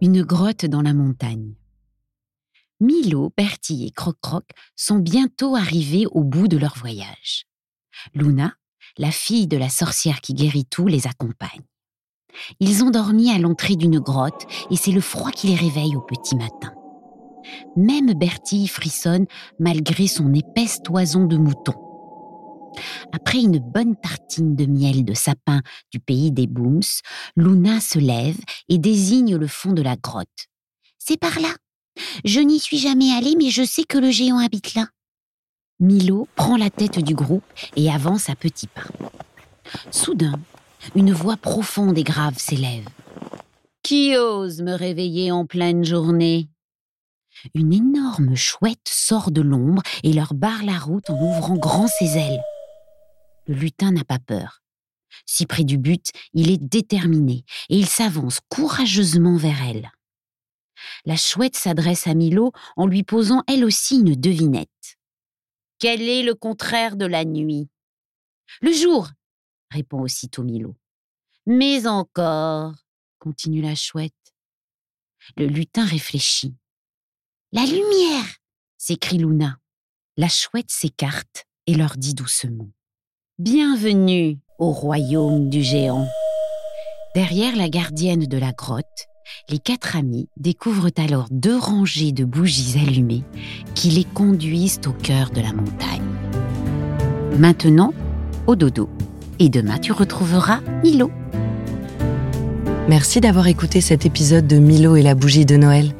Une grotte dans la montagne. Milo, Bertie et Croc-Croc sont bientôt arrivés au bout de leur voyage. Luna, la fille de la sorcière qui guérit tout, les accompagne. Ils ont dormi à l'entrée d'une grotte et c'est le froid qui les réveille au petit matin. Même Bertie frissonne malgré son épaisse toison de mouton. Après une bonne tartine de miel de sapin du pays des Booms, Luna se lève et désigne le fond de la grotte. C'est par là. Je n'y suis jamais allée, mais je sais que le géant habite là. Milo prend la tête du groupe et avance à petits pas. Soudain, une voix profonde et grave s'élève. Qui ose me réveiller en pleine journée? Une énorme chouette sort de l'ombre et leur barre la route en ouvrant grand ses ailes. Le lutin n'a pas peur. Si près du but, il est déterminé et il s'avance courageusement vers elle. La chouette s'adresse à Milo en lui posant elle aussi une devinette. Quel est le contraire de la nuit? Le jour, répond aussitôt Milo. Mais encore, continue la chouette. Le lutin réfléchit. La lumière s'écrie Luna. La chouette s'écarte et leur dit doucement. Bienvenue au royaume du géant. Derrière la gardienne de la grotte, les quatre amis découvrent alors deux rangées de bougies allumées qui les conduisent au cœur de la montagne. Maintenant, au dodo. Et demain, tu retrouveras Milo. Merci d'avoir écouté cet épisode de Milo et la bougie de Noël.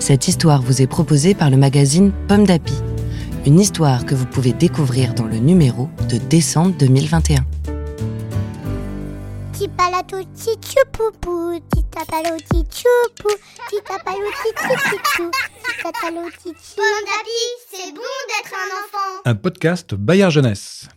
Cette histoire vous est proposée par le magazine Pomme d'Api. Une histoire que vous pouvez découvrir dans le numéro de décembre 2021. Tipalato tichupupu, titapalo tichupu, titapalo tichichichou, titatalo tichi. Pomme d'api, c'est bon d'être un enfant. Un podcast Bayard Jeunesse.